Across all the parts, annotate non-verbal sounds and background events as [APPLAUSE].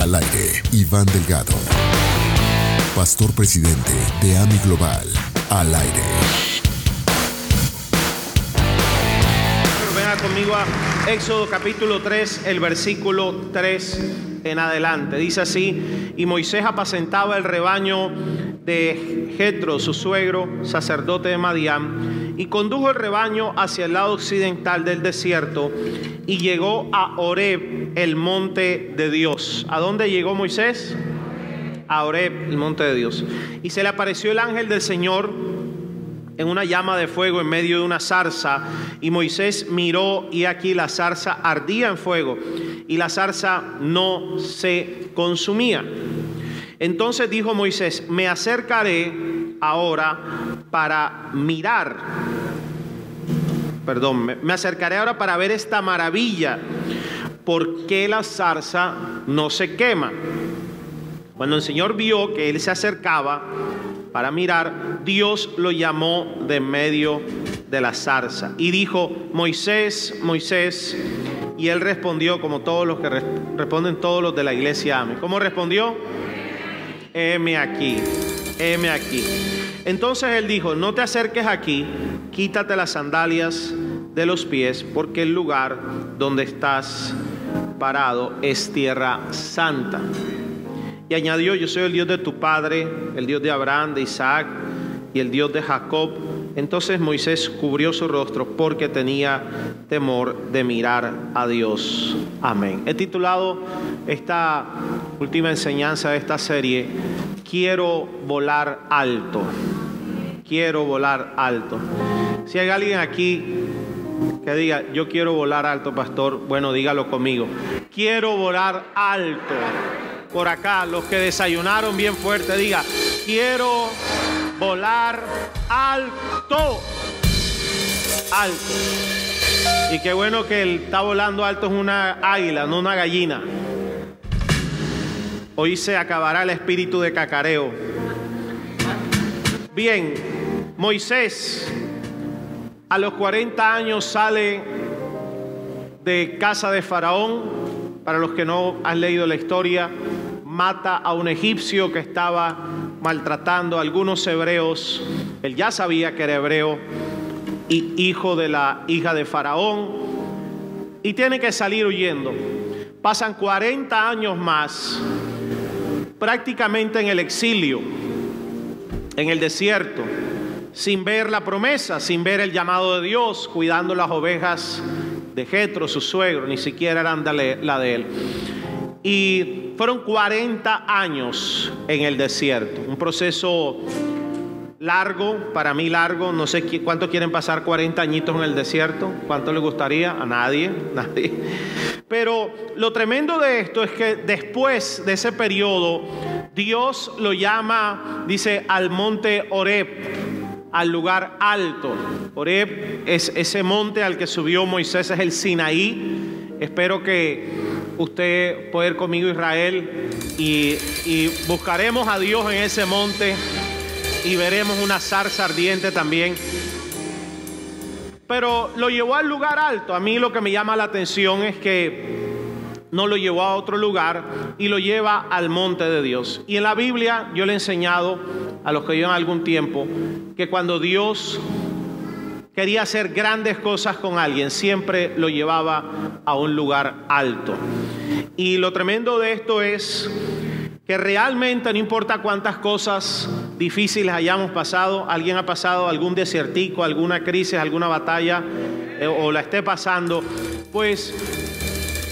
Al aire, Iván Delgado, pastor presidente de AMI Global. Al aire. Venga conmigo a Éxodo capítulo 3, el versículo 3 en adelante. Dice así, y Moisés apacentaba el rebaño de Jetro, su suegro, sacerdote de Madián, y condujo el rebaño hacia el lado occidental del desierto y llegó a Oreb, el monte de Dios. ¿A dónde llegó Moisés? A Oreb, el monte de Dios. Y se le apareció el ángel del Señor en una llama de fuego en medio de una zarza, y Moisés miró y aquí la zarza ardía en fuego, y la zarza no se consumía. Entonces dijo Moisés, me acercaré ahora para mirar, perdón, me acercaré ahora para ver esta maravilla, ¿por qué la zarza no se quema? Cuando el Señor vio que él se acercaba, para mirar, Dios lo llamó de medio de la zarza y dijo, Moisés, Moisés, y él respondió como todos los que responden todos los de la iglesia. ¿Cómo respondió? Heme aquí, heme aquí. Entonces él dijo, no te acerques aquí, quítate las sandalias de los pies, porque el lugar donde estás parado es tierra santa. Y añadió, yo soy el Dios de tu padre, el Dios de Abraham, de Isaac y el Dios de Jacob. Entonces Moisés cubrió su rostro porque tenía temor de mirar a Dios. Amén. He titulado esta última enseñanza de esta serie, Quiero volar alto. Quiero volar alto. Si hay alguien aquí que diga, yo quiero volar alto, pastor, bueno, dígalo conmigo. Quiero volar alto por acá, los que desayunaron bien fuerte, diga, quiero volar alto. Alto. Y qué bueno que el está volando alto es una águila, no una gallina. Hoy se acabará el espíritu de cacareo. Bien, Moisés a los 40 años sale de casa de Faraón. Para los que no han leído la historia, mata a un egipcio que estaba maltratando a algunos hebreos. Él ya sabía que era hebreo y hijo de la hija de Faraón. Y tiene que salir huyendo. Pasan 40 años más, prácticamente en el exilio, en el desierto, sin ver la promesa, sin ver el llamado de Dios, cuidando las ovejas de Jetro, su suegro, ni siquiera eran la de él. Y fueron 40 años en el desierto, un proceso largo, para mí largo, no sé cuánto quieren pasar 40 añitos en el desierto, cuánto les gustaría, a nadie, [LAUGHS] nadie. Pero lo tremendo de esto es que después de ese periodo, Dios lo llama, dice, al monte Oreb, al lugar alto. Oreb es ese monte al que subió Moisés, es el Sinaí. Espero que usted puede ir conmigo Israel y, buscaremos a Dios en ese monte y veremos una zarza ardiente también. Pero lo llevó al lugar alto. A mí lo que me llama la atención es que no lo llevó a otro lugar y lo lleva al monte de Dios. Y en la Biblia yo le he enseñado a los que llevan algún tiempo que cuando Dios quería hacer grandes cosas con alguien, siempre lo llevaba a un lugar alto. Y lo tremendo de esto es que realmente no importa cuántas cosas difíciles hayamos pasado, alguien ha pasado algún desiertico, alguna crisis, alguna batalla eh, o la esté pasando, pues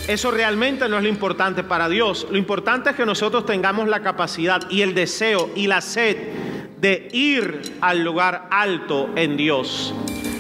eso realmente no es lo importante para Dios. Lo importante es que nosotros tengamos la capacidad y el deseo y la sed de ir al lugar alto en Dios.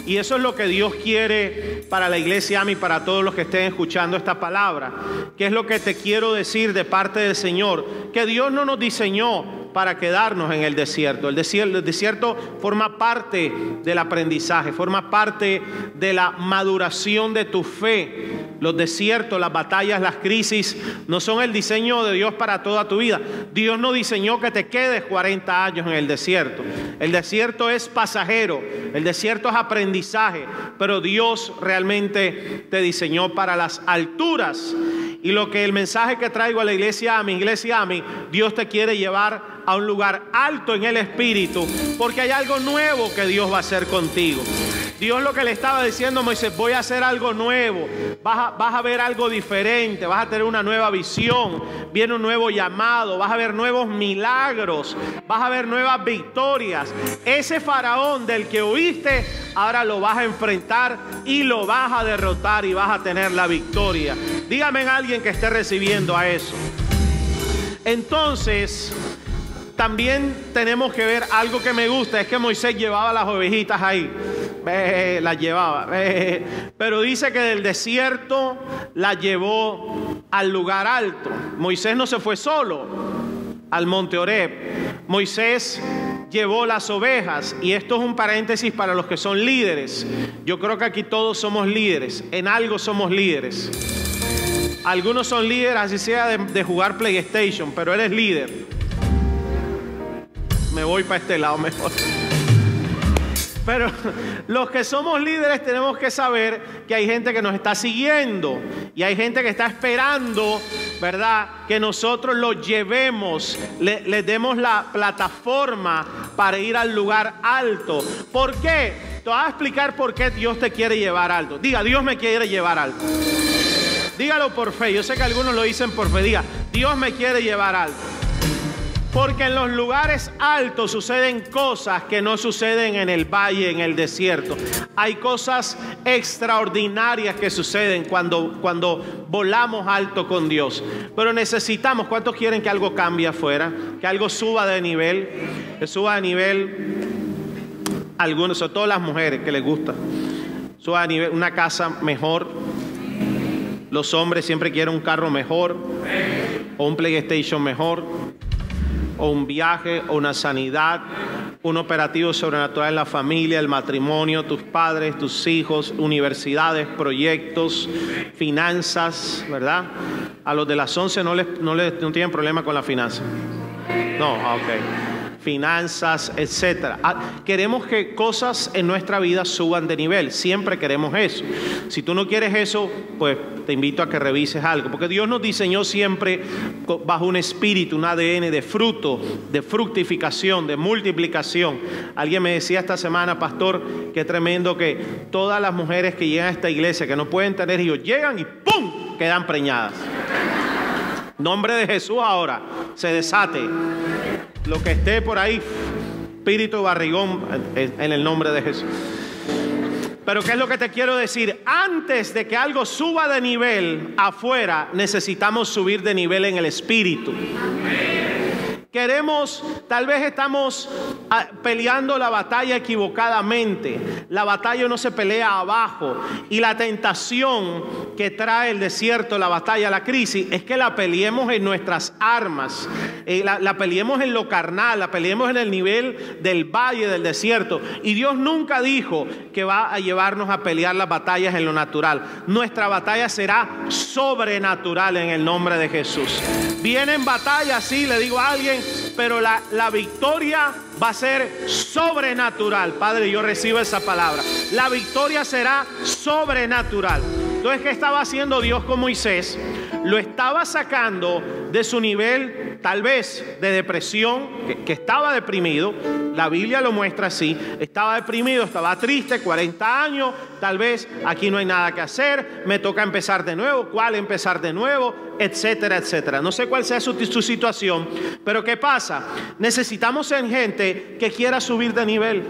Y eso es lo que Dios quiere para la iglesia y para todos los que estén escuchando esta palabra. ¿Qué es lo que te quiero decir de parte del Señor? Que Dios no nos diseñó para quedarnos en el desierto. El desierto, el desierto forma parte del aprendizaje, forma parte de la maduración de tu fe. Los desiertos, las batallas, las crisis no son el diseño de Dios para toda tu vida. Dios no diseñó que te quedes 40 años en el desierto. El desierto es pasajero, el desierto es aprendizaje, pero Dios realmente te diseñó para las alturas Y lo que el mensaje que traigo a la iglesia a mi iglesia a mí, Dios te quiere llevar a un lugar alto en el espíritu, porque hay algo nuevo que Dios va a hacer contigo. Dios lo que le estaba diciendo a Moisés, voy a hacer algo nuevo, vas a, ver algo diferente, vas a tener una nueva visión, viene un nuevo llamado, vas a ver nuevos milagros, vas a ver nuevas victorias. Ese faraón del que oíste, ahora lo vas a enfrentar y lo vas a derrotar y vas a tener la victoria. Dígame en alguien que esté recibiendo a eso. Entonces, también tenemos que ver algo que me gusta, es que Moisés llevaba las ovejitas ahí, las llevaba, pero dice que del desierto las llevó al lugar alto. Moisés no se fue solo al monte Oreb, Moisés llevó las ovejas y esto es un paréntesis para los que son líderes. Yo creo que aquí todos somos líderes, en algo somos líderes. Algunos son líderes, así sea de, de jugar PlayStation, pero él es líder me voy para este lado mejor. Pero los que somos líderes tenemos que saber que hay gente que nos está siguiendo y hay gente que está esperando, ¿verdad? Que nosotros los llevemos, le, les demos la plataforma para ir al lugar alto. ¿Por qué? Te voy a explicar por qué Dios te quiere llevar alto. Diga, Dios me quiere llevar alto. Dígalo por fe. Yo sé que algunos lo dicen por fe. Diga, Dios me quiere llevar alto. Porque en los lugares altos suceden cosas que no suceden en el valle, en el desierto. Hay cosas extraordinarias que suceden cuando, cuando volamos alto con Dios. Pero necesitamos, ¿cuántos quieren que algo cambie afuera? Que algo suba de nivel, que suba de nivel. Algunos, sobre todo las mujeres que les gusta. Suba de nivel, una casa mejor. Los hombres siempre quieren un carro mejor o un PlayStation mejor o un viaje o una sanidad, un operativo sobrenatural en la familia, el matrimonio, tus padres, tus hijos, universidades, proyectos, finanzas, ¿verdad? A los de las 11 no, les, no, les, no tienen problema con la finanza. No, ah, ok finanzas, etcétera. Ah, queremos que cosas en nuestra vida suban de nivel, siempre queremos eso. Si tú no quieres eso, pues te invito a que revises algo, porque Dios nos diseñó siempre bajo un espíritu, un ADN de fruto, de fructificación, de multiplicación. Alguien me decía esta semana, pastor, qué tremendo que todas las mujeres que llegan a esta iglesia, que no pueden tener hijos, llegan y ¡pum! quedan preñadas. Nombre de Jesús ahora, se desate lo que esté por ahí, espíritu barrigón, en el nombre de Jesús. Pero ¿qué es lo que te quiero decir? Antes de que algo suba de nivel afuera, necesitamos subir de nivel en el espíritu. Queremos, tal vez estamos ah, peleando la batalla equivocadamente. La batalla no se pelea abajo. Y la tentación que trae el desierto, la batalla, la crisis, es que la peleemos en nuestras armas. Eh, la, peleemos en lo carnal, la peleemos en el nivel del valle, del desierto. Y Dios nunca dijo que va a llevarnos a pelear las batallas en lo natural. Nuestra batalla será sobrenatural en el nombre de Jesús. Vienen batallas, sí, le digo a alguien, pero la, la victoria va a ser sobrenatural. Padre, yo recibo esa palabra. La victoria será sobrenatural. Entonces, ¿qué estaba haciendo Dios con Moisés? Lo estaba sacando de su nivel, tal vez, de depresión, que, estaba deprimido. La Biblia lo muestra así. Estaba deprimido, estaba triste, 40 años. Tal vez aquí no hay nada que hacer. Me toca empezar de nuevo. ¿Cuál empezar de nuevo? Etcétera, etcétera. No sé cuál sea su, su situación. Pero ¿qué pasa? Necesitamos en gente que quiera subir de nivel.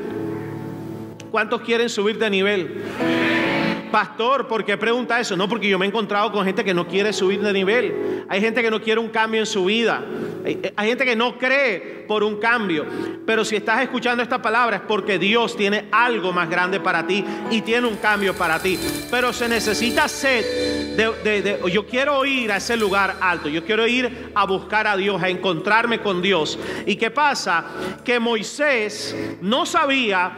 ¿Cuántos quieren subir de nivel? Pastor, ¿por qué pregunta eso? No, porque yo me he encontrado con gente que no quiere subir de nivel. Hay gente que no quiere un cambio en su vida. Hay, gente que no cree por un cambio. Pero si estás escuchando esta palabra es porque Dios tiene algo más grande para ti y tiene un cambio para ti. Pero se necesita sed de, yo quiero ir a ese lugar alto. Yo quiero ir a buscar a Dios, a encontrarme con Dios. ¿Y qué pasa? Que Moisés no sabía,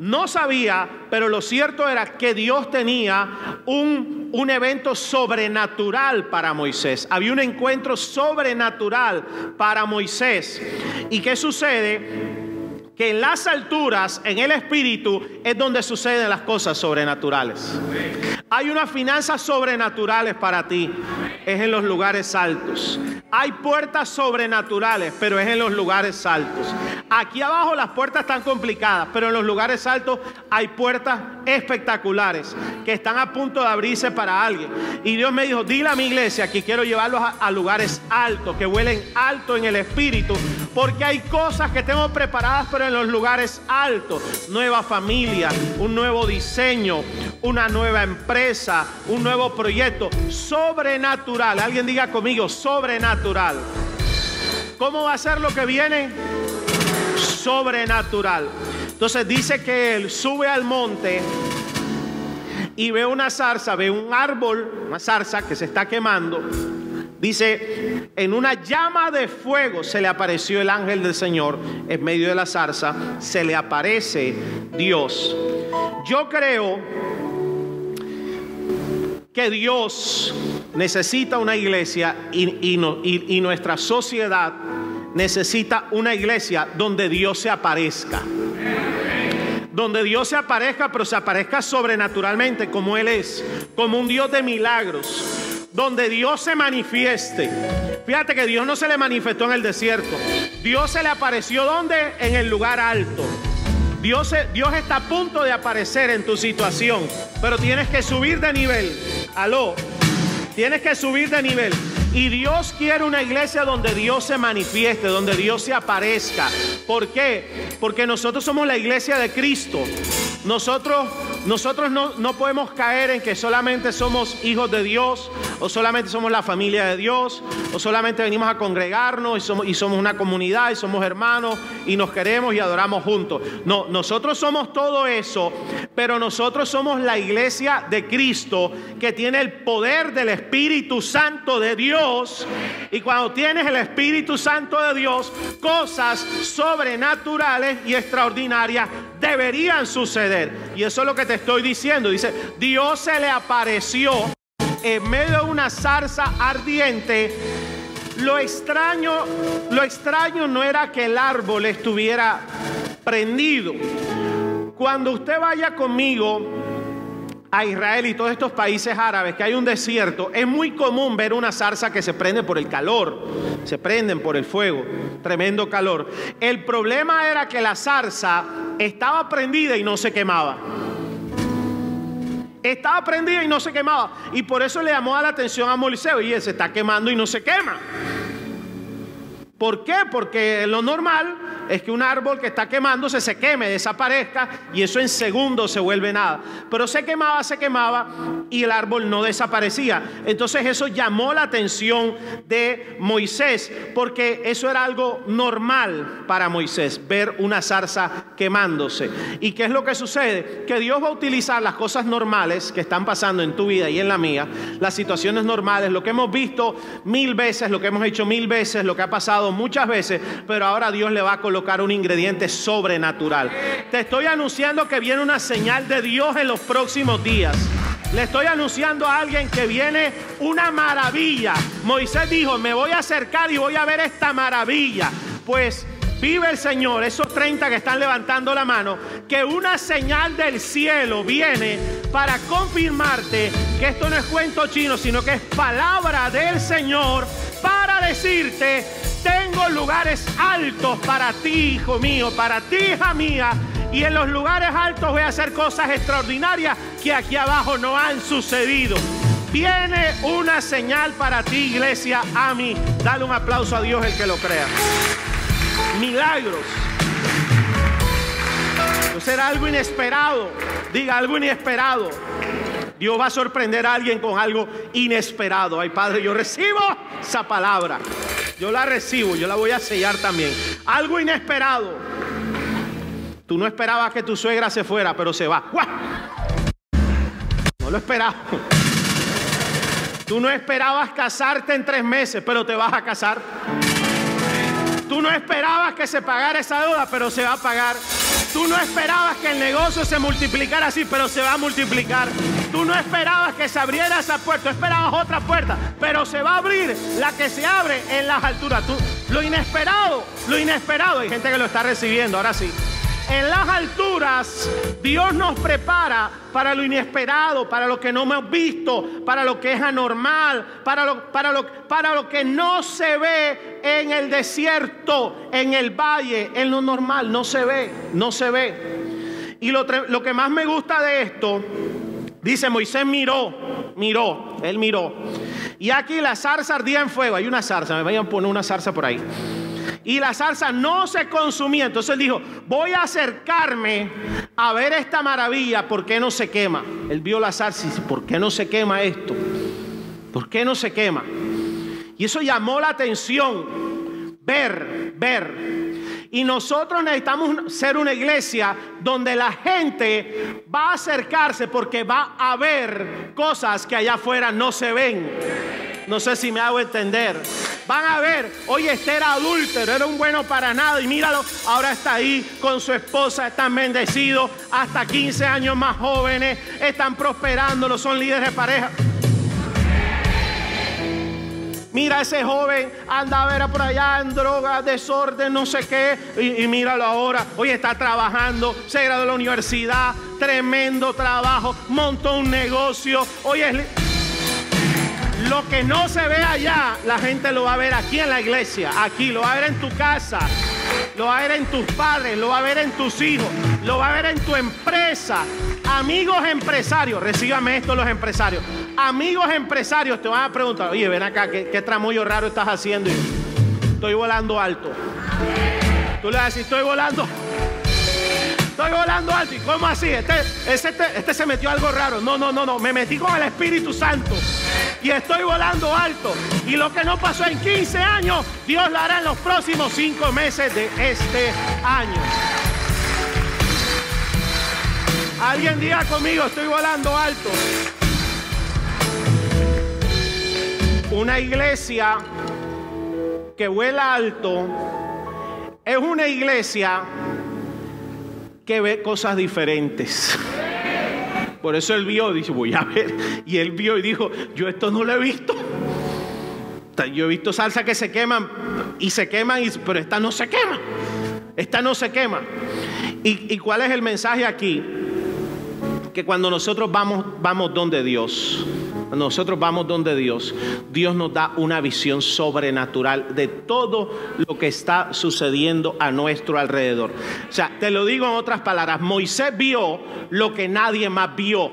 no sabía, pero lo cierto era que Dios tenía un, un evento sobrenatural para Moisés. Había un encuentro sobrenatural para Moisés. ¿Y qué sucede? que en las alturas, en el espíritu, es donde suceden las cosas sobrenaturales. Hay unas finanzas sobrenaturales para ti. es en los lugares altos. Hay puertas sobrenaturales, pero es en los lugares altos. Aquí abajo las puertas están complicadas, pero en los lugares altos hay puertas espectaculares que están a punto de abrirse para alguien. Y Dios me dijo, dile a mi iglesia que quiero llevarlos a, lugares altos, que huelen alto en el espíritu, porque hay cosas que tengo preparadas, pero en los lugares altos. Nueva familia, un nuevo diseño, una nueva empresa, un nuevo proyecto sobrenatural. Alguien diga conmigo, sobrenatural. ¿Cómo va a ser lo que viene? Sobrenatural. Entonces dice que él sube al monte y ve una zarza, ve un árbol, una zarza que se está quemando. Dice, en una llama de fuego se le apareció el ángel del Señor en medio de la zarza, se le aparece Dios. Yo creo que Dios necesita una iglesia y, y nuestra sociedad necesita una iglesia donde Dios se aparezca donde Dios se aparezca, pero se aparezca sobrenaturalmente como Él es, como un Dios de milagros, donde Dios se manifieste. Fíjate que Dios no se le manifestó en el desierto, Dios se le apareció donde? En el lugar alto. Dios, está a punto de aparecer en tu situación, pero tienes que subir de nivel. Aló, tienes que subir de nivel. Y Dios quiere una iglesia donde Dios se manifieste, donde Dios se aparezca. ¿Por qué? Porque nosotros somos la iglesia de Cristo. Nosotros, nosotros no, no podemos caer en que solamente somos hijos de Dios, o solamente somos la familia de Dios, o solamente venimos a congregarnos y somos, y somos una comunidad y somos hermanos y nos queremos y adoramos juntos. No, nosotros somos todo eso, pero nosotros somos la iglesia de Cristo que tiene el poder del Espíritu Santo de Dios. Y cuando tienes el Espíritu Santo de Dios, cosas sobrenaturales y extraordinarias deberían suceder. Y eso es lo que te estoy diciendo. Dice, Dios se le apareció en medio de una zarza ardiente. Lo extraño, lo extraño no era que el árbol estuviera prendido. Cuando usted vaya conmigo a Israel y todos estos países árabes que hay un desierto, es muy común ver una zarza que se prende por el calor, se prenden por el fuego, tremendo calor. El problema era que la zarza estaba prendida y no se quemaba. Estaba prendida y no se quemaba. Y por eso le llamó a la atención a Moisés, y él se está quemando y no se quema. ¿Por qué? Porque lo normal es que un árbol que está quemándose se queme, desaparezca y eso en segundos se vuelve nada. Pero se quemaba, se quemaba y el árbol no desaparecía. Entonces eso llamó la atención de Moisés porque eso era algo normal para Moisés, ver una zarza quemándose. ¿Y qué es lo que sucede? Que Dios va a utilizar las cosas normales que están pasando en tu vida y en la mía, las situaciones normales, lo que hemos visto mil veces, lo que hemos hecho mil veces, lo que ha pasado muchas veces, pero ahora Dios le va a colocar un ingrediente sobrenatural. Te estoy anunciando que viene una señal de Dios en los próximos días. Le estoy anunciando a alguien que viene una maravilla. Moisés dijo, me voy a acercar y voy a ver esta maravilla. Pues vive el Señor, esos 30 que están levantando la mano, que una señal del cielo viene para confirmarte que esto no es cuento chino, sino que es palabra del Señor para decirte tengo lugares altos para ti, hijo mío, para ti, hija mía. Y en los lugares altos voy a hacer cosas extraordinarias que aquí abajo no han sucedido. Viene una señal para ti, iglesia, a mí. Dale un aplauso a Dios el que lo crea. Milagros. Será algo inesperado. Diga algo inesperado. Dios va a sorprender a alguien con algo inesperado. Ay, Padre, yo recibo esa palabra. Yo la recibo, yo la voy a sellar también. Algo inesperado. Tú no esperabas que tu suegra se fuera, pero se va. No lo esperabas. Tú no esperabas casarte en tres meses, pero te vas a casar. Tú no esperabas que se pagara esa deuda, pero se va a pagar. Tú no esperabas que el negocio se multiplicara así, pero se va a multiplicar. Tú no esperabas que se abriera esa puerta, tú esperabas otra puerta, pero se va a abrir la que se abre en las alturas. Tú, lo inesperado, lo inesperado, hay gente que lo está recibiendo, ahora sí. En las alturas, Dios nos prepara para lo inesperado, para lo que no hemos visto, para lo que es anormal, para lo, para lo, para lo que no se ve en el desierto, en el valle, en lo normal. No se ve, no se ve. Y lo, lo que más me gusta de esto, dice Moisés miró, miró, él miró. Y aquí la zarza ardía en fuego. Hay una zarza, me vayan a poner una zarza por ahí y la salsa no se consumía. Entonces él dijo, voy a acercarme a ver esta maravilla, ¿por qué no se quema? Él vio la salsa y dice, ¿por qué no se quema esto? ¿Por qué no se quema? Y eso llamó la atención, ver, ver. Y nosotros necesitamos ser una iglesia donde la gente va a acercarse porque va a ver cosas que allá afuera no se ven. No sé si me hago entender. Van a ver, oye, este era adúltero, era un bueno para nada y míralo, ahora está ahí con su esposa, están bendecidos, hasta 15 años más jóvenes, están prosperando, son líderes de pareja. Mira ese joven anda a ver por allá en droga, desorden, no sé qué. Y, míralo ahora. Oye, está trabajando, se graduó de la universidad, tremendo trabajo, montó un negocio. Oye, lo que no se ve allá, la gente lo va a ver aquí en la iglesia, aquí, lo va a ver en tu casa, lo va a ver en tus padres, lo va a ver en tus hijos, lo va a ver en tu empresa. Amigos empresarios, recíbame esto los empresarios. Amigos empresarios te van a preguntar, oye, ven acá, ¿qué, qué raro estás haciendo? Estoy volando alto. Tú le vas a decir, estoy volando estoy volando alto. ¿Y cómo así? Este, este, este, se metió algo raro. No, no, no, no. Me metí con el Espíritu Santo. Y estoy volando alto. Y lo que no pasó en 15 años, Dios lo hará en los próximos 5 meses de este año. Alguien diga conmigo, estoy volando alto. Una iglesia que vuela alto es una iglesia que ve cosas diferentes. Por eso él vio, dice, voy a ver. Y él vio y dijo, yo esto no lo he visto. Yo he visto salsa que se queman y se queman, pero esta no se quema. Esta no se quema. ¿Y, y cuál es el mensaje aquí? Que cuando nosotros vamos, vamos donde Dios, nosotros vamos donde Dios, Dios nos da una visión sobrenatural de todo lo que está sucediendo a nuestro alrededor. O sea, te lo digo en otras palabras, Moisés vio lo que nadie más vio.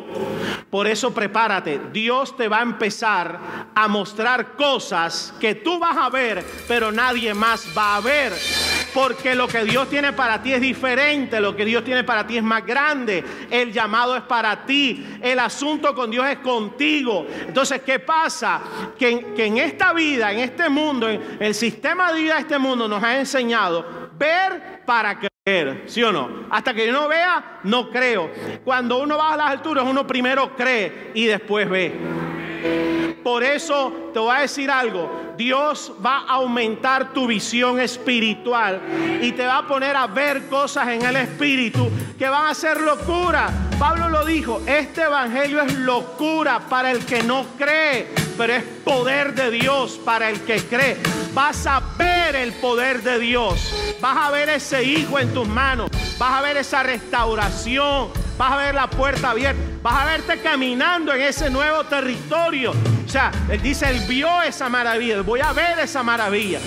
Por eso prepárate, Dios te va a empezar a mostrar cosas que tú vas a ver, pero nadie más va a ver. Porque lo que Dios tiene para ti es diferente, lo que Dios tiene para ti es más grande. El llamado es para ti, el asunto con Dios es contigo. Entonces, ¿qué pasa? Que, en esta vida, en este mundo, en el sistema de vida de este mundo nos ha enseñado ver para creer, ¿sí o no? Hasta que yo no vea, no creo. Cuando uno va a las alturas, uno primero cree y después ve. Por eso te voy a decir algo. Dios va a aumentar tu visión espiritual y te va a poner a ver cosas en el espíritu que van a ser locura. Pablo lo dijo, este evangelio es locura para el que no cree, pero es poder de Dios para el que cree. Vas a ver el poder de Dios, vas a ver ese hijo en tus manos, vas a ver esa restauración, vas a ver la puerta abierta, vas a verte caminando en ese nuevo territorio. O sea, él dice, él vio esa maravilla, voy a ver esa maravilla.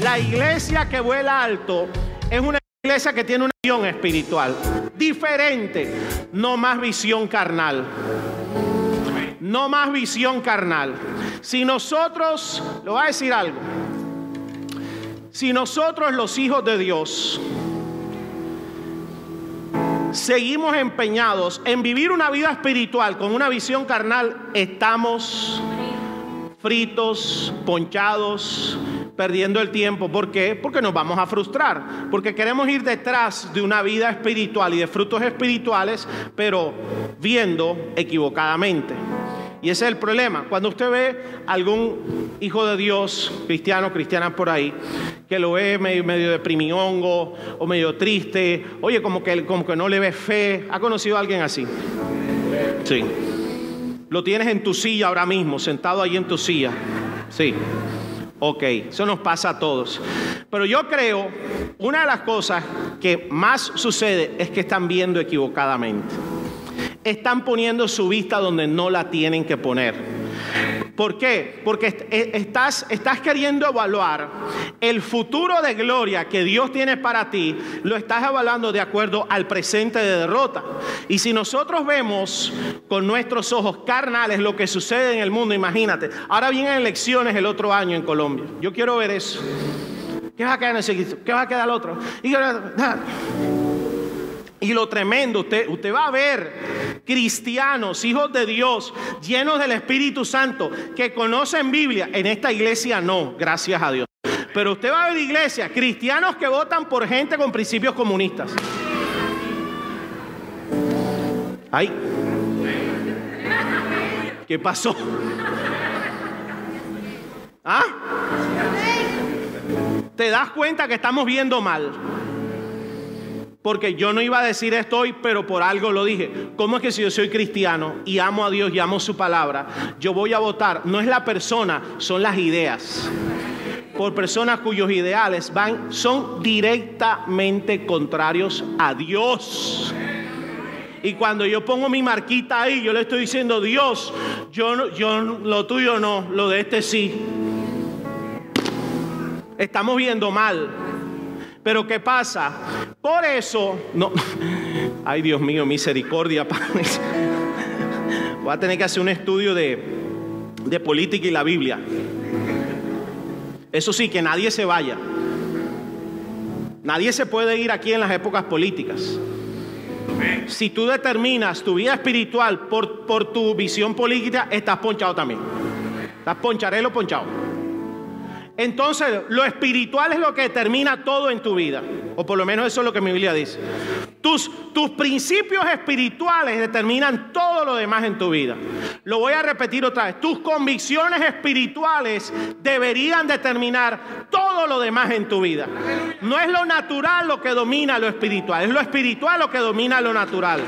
La iglesia que vuela alto es una iglesia que tiene una visión espiritual diferente, no más visión carnal. No más visión carnal. Si nosotros, lo voy a decir algo, si nosotros los hijos de Dios seguimos empeñados en vivir una vida espiritual con una visión carnal, estamos fritos, ponchados, perdiendo el tiempo. ¿Por qué? Porque nos vamos a frustrar. Porque queremos ir detrás de una vida espiritual y de frutos espirituales, pero viendo equivocadamente. Y ese es el problema. Cuando usted ve algún hijo de Dios, cristiano, cristiana por ahí, que lo ve medio, medio deprimiongo o medio triste, oye, como que, como que no le ve fe. ¿Ha conocido a alguien así? Sí. Lo tienes en tu silla ahora mismo, sentado ahí en tu silla. Sí. Ok, eso nos pasa a todos. Pero yo creo, una de las cosas que más sucede es que están viendo equivocadamente. Están poniendo su vista donde no la tienen que poner. ¿Por qué? Porque eh, estás, queriendo evaluar el futuro de gloria que Dios tiene para ti, lo estás evaluando de acuerdo al presente de derrota. Y si nosotros vemos con nuestros ojos carnales lo que sucede en el mundo, imagínate, ahora vienen elecciones el otro año en Colombia. Yo quiero ver eso. ¿Qué va a quedar en ese ¿Qué va a quedar el otro? Y y lo tremendo, usted, usted va a ver cristianos, hijos de Dios, llenos del Espíritu Santo, que conocen Biblia. En esta iglesia no, gracias a Dios. Pero usted va a ver iglesias, cristianos que votan por gente con principios comunistas. Ay. ¿Qué pasó? ¿Ah? ¿Te das cuenta que estamos viendo mal? Porque yo no iba a decir esto hoy, pero por algo lo dije. ¿Cómo es que si yo soy cristiano y amo a Dios y amo su palabra, yo voy a votar? No es la persona, son las ideas. Por personas cuyos ideales van, son directamente contrarios a Dios. Y cuando yo pongo mi marquita ahí, yo le estoy diciendo, Dios, yo, yo lo tuyo no, lo de este sí. Estamos viendo mal. Pero ¿qué pasa? Por eso, no, ay Dios mío, misericordia, Voy a tener que hacer un estudio de, de política y la Biblia. Eso sí, que nadie se vaya. Nadie se puede ir aquí en las épocas políticas. Si tú determinas tu vida espiritual por, por tu visión política, estás ponchado también. Estás poncharelo ponchado. Entonces, lo espiritual es lo que determina todo en tu vida. O por lo menos eso es lo que mi Biblia dice. Tus, tus principios espirituales determinan todo lo demás en tu vida. Lo voy a repetir otra vez. Tus convicciones espirituales deberían determinar todo lo demás en tu vida. No es lo natural lo que domina lo espiritual, es lo espiritual lo que domina lo natural.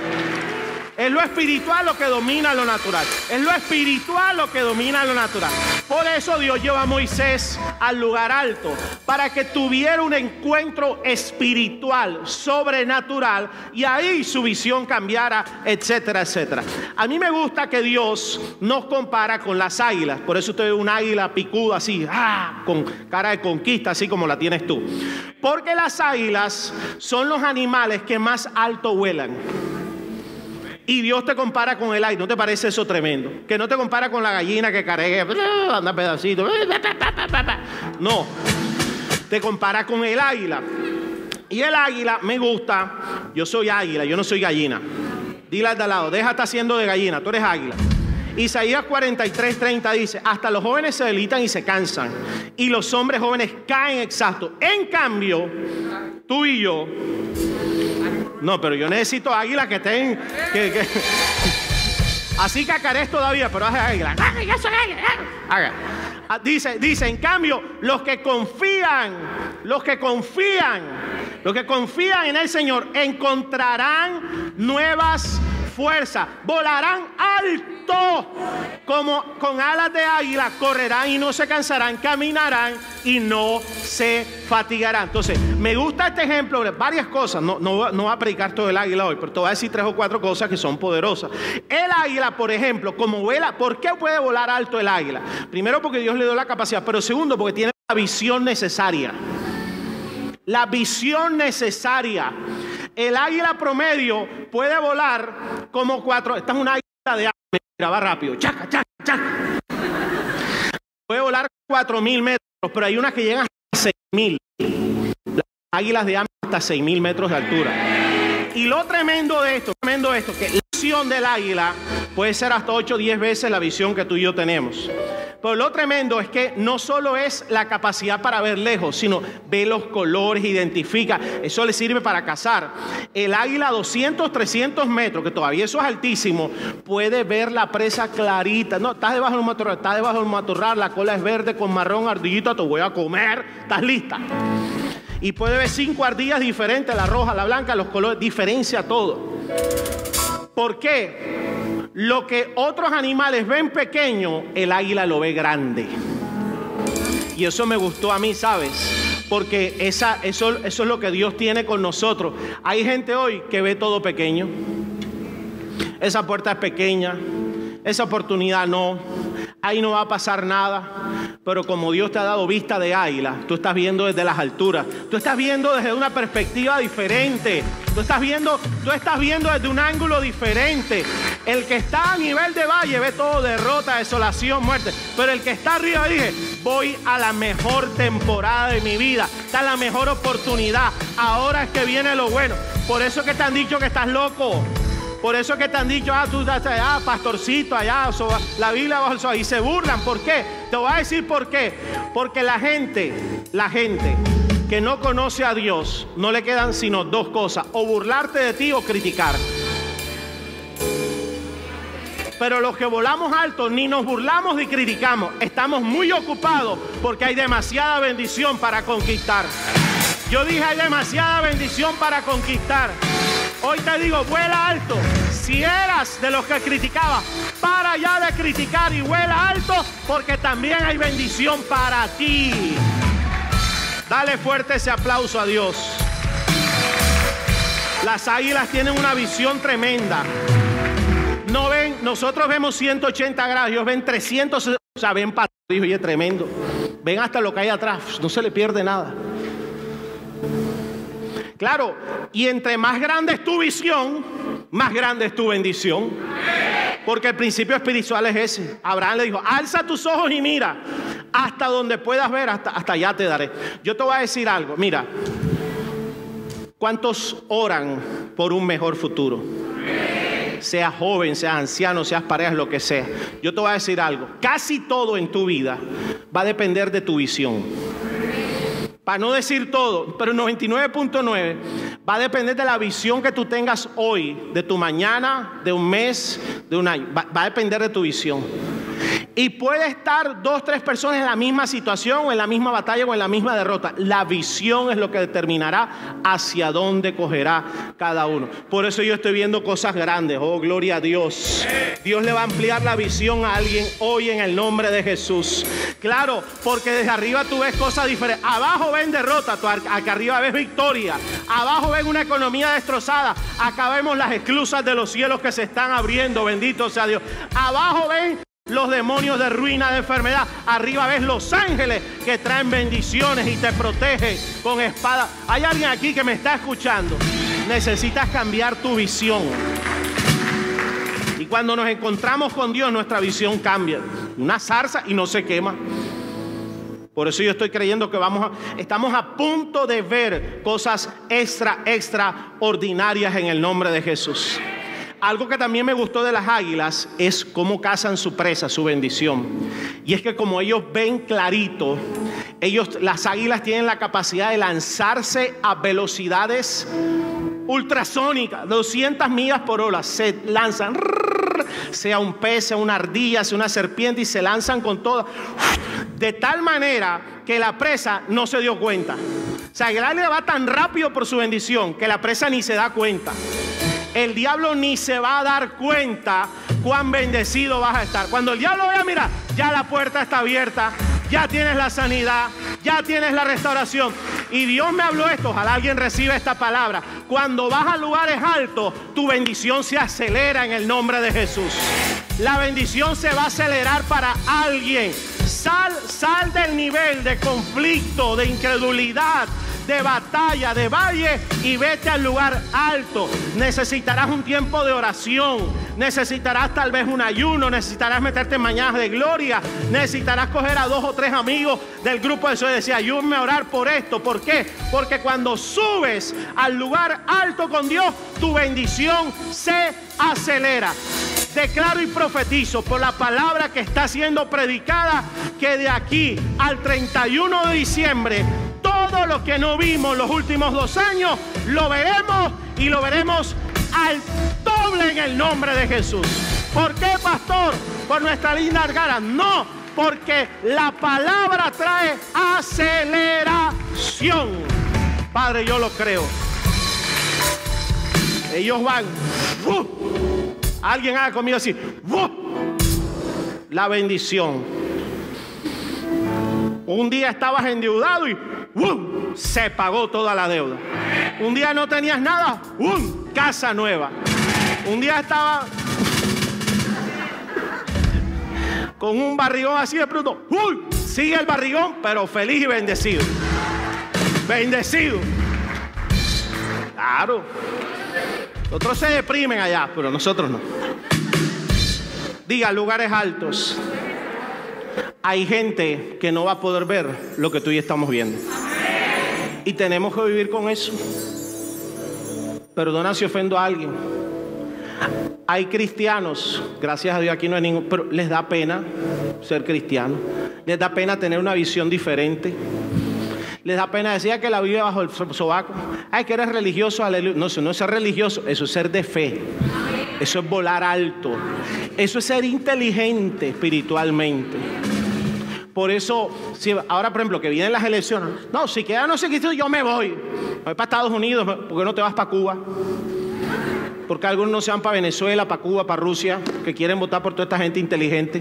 Es lo espiritual lo que domina lo natural. Es lo espiritual lo que domina lo natural. Por eso Dios lleva a Moisés al lugar alto, para que tuviera un encuentro espiritual, sobrenatural, y ahí su visión cambiara, etcétera, etcétera. A mí me gusta que Dios nos compara con las águilas. Por eso usted ve un águila picuda así, ah, con cara de conquista, así como la tienes tú. Porque las águilas son los animales que más alto vuelan. Y Dios te compara con el aire. ¿No te parece eso tremendo? Que no te compara con la gallina que cargue, anda pedacito. No. Te compara con el águila. Y el águila me gusta. Yo soy águila, yo no soy gallina. Dile al de al lado, deja estar haciendo de gallina, tú eres águila. Isaías 43, 30 dice, hasta los jóvenes se delitan y se cansan, y los hombres jóvenes caen exhaustos. En cambio, tú y yo no, pero yo necesito águilas que estén. Que, [LAUGHS] Así cacarés todavía, pero haz águila. Ah, dice, dice, en cambio, los que confían, los que confían, los que confían en el Señor encontrarán nuevas fuerza, volarán alto como con alas de águila, correrán y no se cansarán, caminarán y no se fatigarán. Entonces, me gusta este ejemplo varias cosas, no, no, no voy a predicar todo el águila hoy, pero te voy a decir tres o cuatro cosas que son poderosas. El águila, por ejemplo, como vuela, ¿por qué puede volar alto el águila? Primero porque Dios le dio la capacidad, pero segundo porque tiene la visión necesaria. La visión necesaria. El águila promedio puede volar como cuatro. Esta es una águila de águila, va rápido. Chaca, chaca, chaca. Puede volar cuatro mil metros, pero hay unas que llegan a seis mil. Las águilas de hasta seis mil metros de altura. Y lo tremendo de esto, tremendo de esto, que la visión del águila puede ser hasta 8 o 10 veces la visión que tú y yo tenemos. Pero lo tremendo es que no solo es la capacidad para ver lejos, sino ve los colores, identifica. Eso le sirve para cazar. El águila a 200, 300 metros, que todavía eso es altísimo, puede ver la presa clarita. No, estás debajo del matorral, estás debajo del matorral, la cola es verde con marrón, ardillita, te voy a comer, estás lista. Y puede ver cinco ardillas diferentes, la roja, la blanca, los colores, diferencia todo. ¿Por qué? Lo que otros animales ven pequeño, el águila lo ve grande. Y eso me gustó a mí, ¿sabes? porque esa, eso, eso es lo que Dios tiene con nosotros. Hay gente hoy que ve todo pequeño. Esa puerta es pequeña, esa oportunidad no, ahí no va a pasar nada. Pero como Dios te ha dado vista de águila, tú estás viendo desde las alturas, tú estás viendo desde una perspectiva diferente, tú estás viendo, tú estás viendo desde un ángulo diferente. El que está a nivel de valle ve todo derrota, desolación, muerte. Pero el que está arriba dije, voy a la mejor temporada de mi vida, está la mejor oportunidad. Ahora es que viene lo bueno. Por eso que te han dicho que estás loco. Por eso que te han dicho, ah, tú estás allá, pastorcito, allá, la Biblia bajo el sol. Y se burlan. ¿Por qué? Te voy a decir por qué. Porque la gente, la gente que no conoce a Dios, no le quedan sino dos cosas. O burlarte de ti o criticar. Pero los que volamos alto ni nos burlamos ni criticamos. Estamos muy ocupados porque hay demasiada bendición para conquistar. Yo dije, hay demasiada bendición para conquistar. Hoy te digo, vuela alto. Si eras de los que criticaba, para ya de criticar y vuela alto porque también hay bendición para ti. Dale fuerte ese aplauso a Dios. Las águilas tienen una visión tremenda. No ven, nosotros vemos 180 grados, ellos ven 300, o sea, ven para, dijo, y es tremendo. Ven hasta lo que hay atrás, no se le pierde nada. Claro, y entre más grande es tu visión, más grande es tu bendición. Porque el principio espiritual es ese. Abraham le dijo, alza tus ojos y mira, hasta donde puedas ver, hasta, hasta allá te daré. Yo te voy a decir algo, mira, ¿cuántos oran por un mejor futuro? Sea joven, sea anciano, seas parejas, lo que sea. Yo te voy a decir algo, casi todo en tu vida va a depender de tu visión para no decir todo, pero 99.9 va a depender de la visión que tú tengas hoy, de tu mañana, de un mes, de un año. Va, va a depender de tu visión. Y puede estar dos, tres personas en la misma situación o en la misma batalla o en la misma derrota. La visión es lo que determinará hacia dónde cogerá cada uno. Por eso yo estoy viendo cosas grandes. Oh, gloria a Dios. Dios le va a ampliar la visión a alguien hoy en el nombre de Jesús. Claro, porque desde arriba tú ves cosas diferentes. Abajo ven derrota, acá arriba ves victoria. Abajo ven una economía destrozada. Acá vemos las esclusas de los cielos que se están abriendo. Bendito sea Dios. Abajo ven los demonios de ruina, de enfermedad. Arriba ves los ángeles que traen bendiciones y te protegen con espada. Hay alguien aquí que me está escuchando. Necesitas cambiar tu visión. Y cuando nos encontramos con Dios, nuestra visión cambia. Una zarza y no se quema. Por eso yo estoy creyendo que vamos estamos a punto de ver cosas extra, extraordinarias en el nombre de Jesús. Algo que también me gustó de las águilas es cómo cazan su presa, su bendición. Y es que como ellos ven clarito, ellos, las águilas tienen la capacidad de lanzarse a velocidades ultrasónicas, 200 millas por hora. Se lanzan, sea un pez, sea una ardilla, sea una serpiente, y se lanzan con todo. De tal manera que la presa no se dio cuenta. O sea, el águila va tan rápido por su bendición que la presa ni se da cuenta el diablo ni se va a dar cuenta cuán bendecido vas a estar. Cuando el diablo vea, mira, ya la puerta está abierta, ya tienes la sanidad, ya tienes la restauración. Y Dios me habló esto, ojalá alguien reciba esta palabra. Cuando vas a lugares altos, tu bendición se acelera en el nombre de Jesús. La bendición se va a acelerar para alguien. Sal, sal del nivel de conflicto, de incredulidad, de batalla, de valle y vete al lugar alto. Necesitarás un tiempo de oración, necesitarás tal vez un ayuno, necesitarás meterte en mañanas de gloria, necesitarás coger a dos o tres amigos del grupo de eso y decir, ayúdame a orar por esto. ¿Por qué? Porque cuando subes al lugar alto con Dios, tu bendición se acelera declaro y profetizo por la palabra que está siendo predicada que de aquí al 31 de diciembre lo que no vimos los últimos dos años, lo veremos y lo veremos al doble en el nombre de Jesús. ¿Por qué, pastor? Por nuestra linda argara. No, porque la palabra trae aceleración. Padre, yo lo creo. Ellos van. Alguien haga conmigo así. La bendición Un día estabas endeudado y ¡um! se pagó toda la deuda. Un día no tenías nada, ¡um! casa nueva. Un día estaba con un barrigón así de pronto. Sigue el barrigón, pero feliz y bendecido. Bendecido. Claro. Otros se deprimen allá, pero nosotros no. Diga, lugares altos. Hay gente que no va a poder ver lo que tú y estamos viendo. Y tenemos que vivir con eso. Perdona si ofendo a alguien. Hay cristianos, gracias a Dios aquí no hay ningún, pero les da pena ser cristiano. Les da pena tener una visión diferente. Les da pena decir que la Biblia bajo el sobaco. Ay, que eres religioso, aleluya. No, eso no es ser religioso, eso es ser de fe. Eso es volar alto. Eso es ser inteligente espiritualmente. Por eso, ahora por ejemplo que vienen las elecciones, no, si queda no sé qué, yo me voy. Voy para Estados Unidos, ¿por qué no te vas para Cuba? Porque algunos no se van para Venezuela, para Cuba, para Rusia, que quieren votar por toda esta gente inteligente.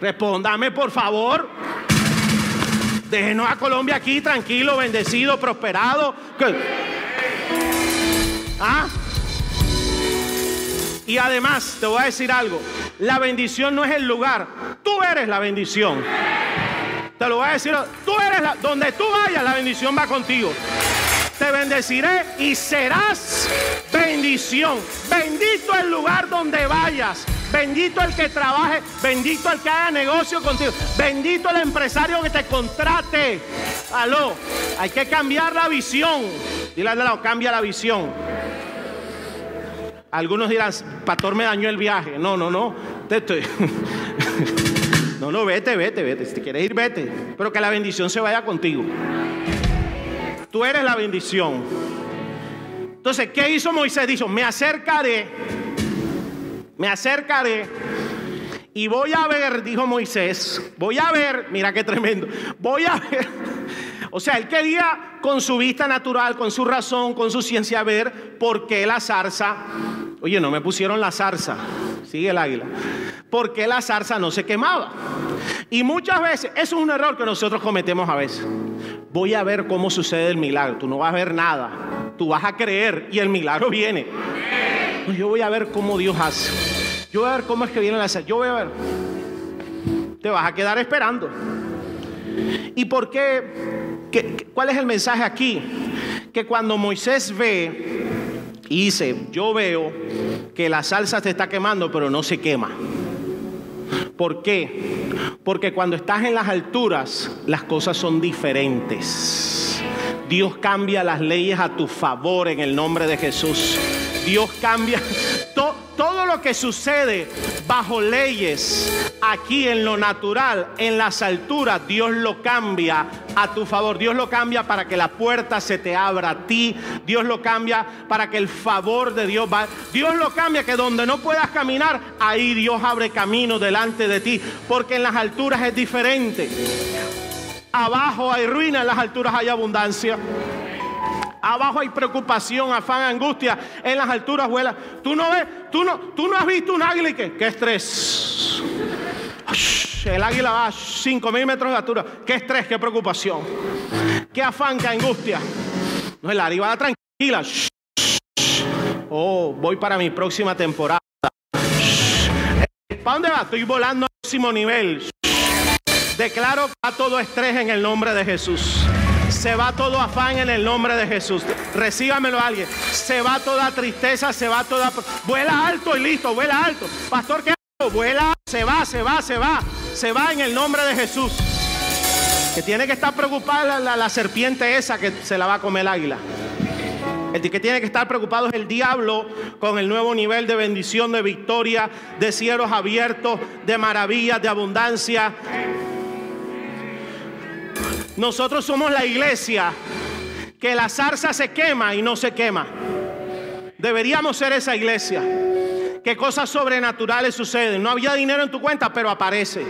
Respóndame, por favor. Déjenos a Colombia aquí tranquilo, bendecido, prosperado. ¿Ah? Y además, te voy a decir algo. La bendición no es el lugar. Tú eres la bendición. Te lo voy a decir. Tú eres la... Donde tú vayas, la bendición va contigo te bendeciré y serás bendición. Bendito el lugar donde vayas. Bendito el que trabaje, bendito el que haga negocio contigo, bendito el empresario que te contrate. Aló, hay que cambiar la visión. Dile al lado, cambia la visión. Algunos dirán, pastor me dañó el viaje. No, no, no. [LAUGHS] No, no, vete, vete, vete. Si quieres ir, vete. Pero que la bendición se vaya contigo. Tú eres la bendición. Entonces, ¿qué hizo Moisés? Dijo, me acercaré, me acercaré y voy a ver, dijo Moisés, voy a ver, mira qué tremendo, voy a ver. O sea, él quería con su vista natural, con su razón, con su ciencia ver por qué la zarza, oye, no me pusieron la zarza, sigue el águila, por qué la zarza no se quemaba. Y muchas veces, eso es un error que nosotros cometemos a veces. Voy a ver cómo sucede el milagro. Tú no vas a ver nada. Tú vas a creer y el milagro viene. yo voy a ver cómo Dios hace. Yo voy a ver cómo es que viene la Yo voy a ver. Te vas a quedar esperando. ¿Y por qué? ¿Qué, cuál es el mensaje aquí? Que cuando Moisés ve y dice, yo veo que la salsa se está quemando, pero no se quema. ¿Por qué? Porque cuando estás en las alturas, las cosas son diferentes. Dios cambia las leyes a tu favor en el nombre de Jesús. Dios cambia todo lo que sucede bajo leyes aquí en lo natural, en las alturas, Dios lo cambia a tu favor. Dios lo cambia para que la puerta se te abra a ti. Dios lo cambia para que el favor de Dios va. Dios lo cambia que donde no puedas caminar, ahí Dios abre camino delante de ti. Porque en las alturas es diferente. Abajo hay ruina, en las alturas hay abundancia. Abajo hay preocupación, afán, angustia. En las alturas vuela. Tú no ves, tú no, tú no has visto un águila que, qué estrés. El águila va a 5 mil metros de altura. Qué estrés, qué preocupación. Qué afán, qué angustia. No, el águila va tranquila. Oh, voy para mi próxima temporada. ¿Para dónde va? Estoy volando al próximo nivel. Declaro a todo estrés en el nombre de Jesús. Se va todo afán en el nombre de Jesús. Recíbamelo alguien. Se va toda tristeza, se va toda... Vuela alto y listo, vuela alto. Pastor, ¿qué hago? Vuela, se va, se va, se va. Se va en el nombre de Jesús. Que tiene que estar preocupada la, serpiente esa que se la va a comer el águila. El que tiene que estar preocupado es el diablo con el nuevo nivel de bendición, de victoria, de cielos abiertos, de maravillas, de abundancia. Nosotros somos la iglesia que la zarza se quema y no se quema. Deberíamos ser esa iglesia. Que cosas sobrenaturales suceden. No había dinero en tu cuenta, pero aparece.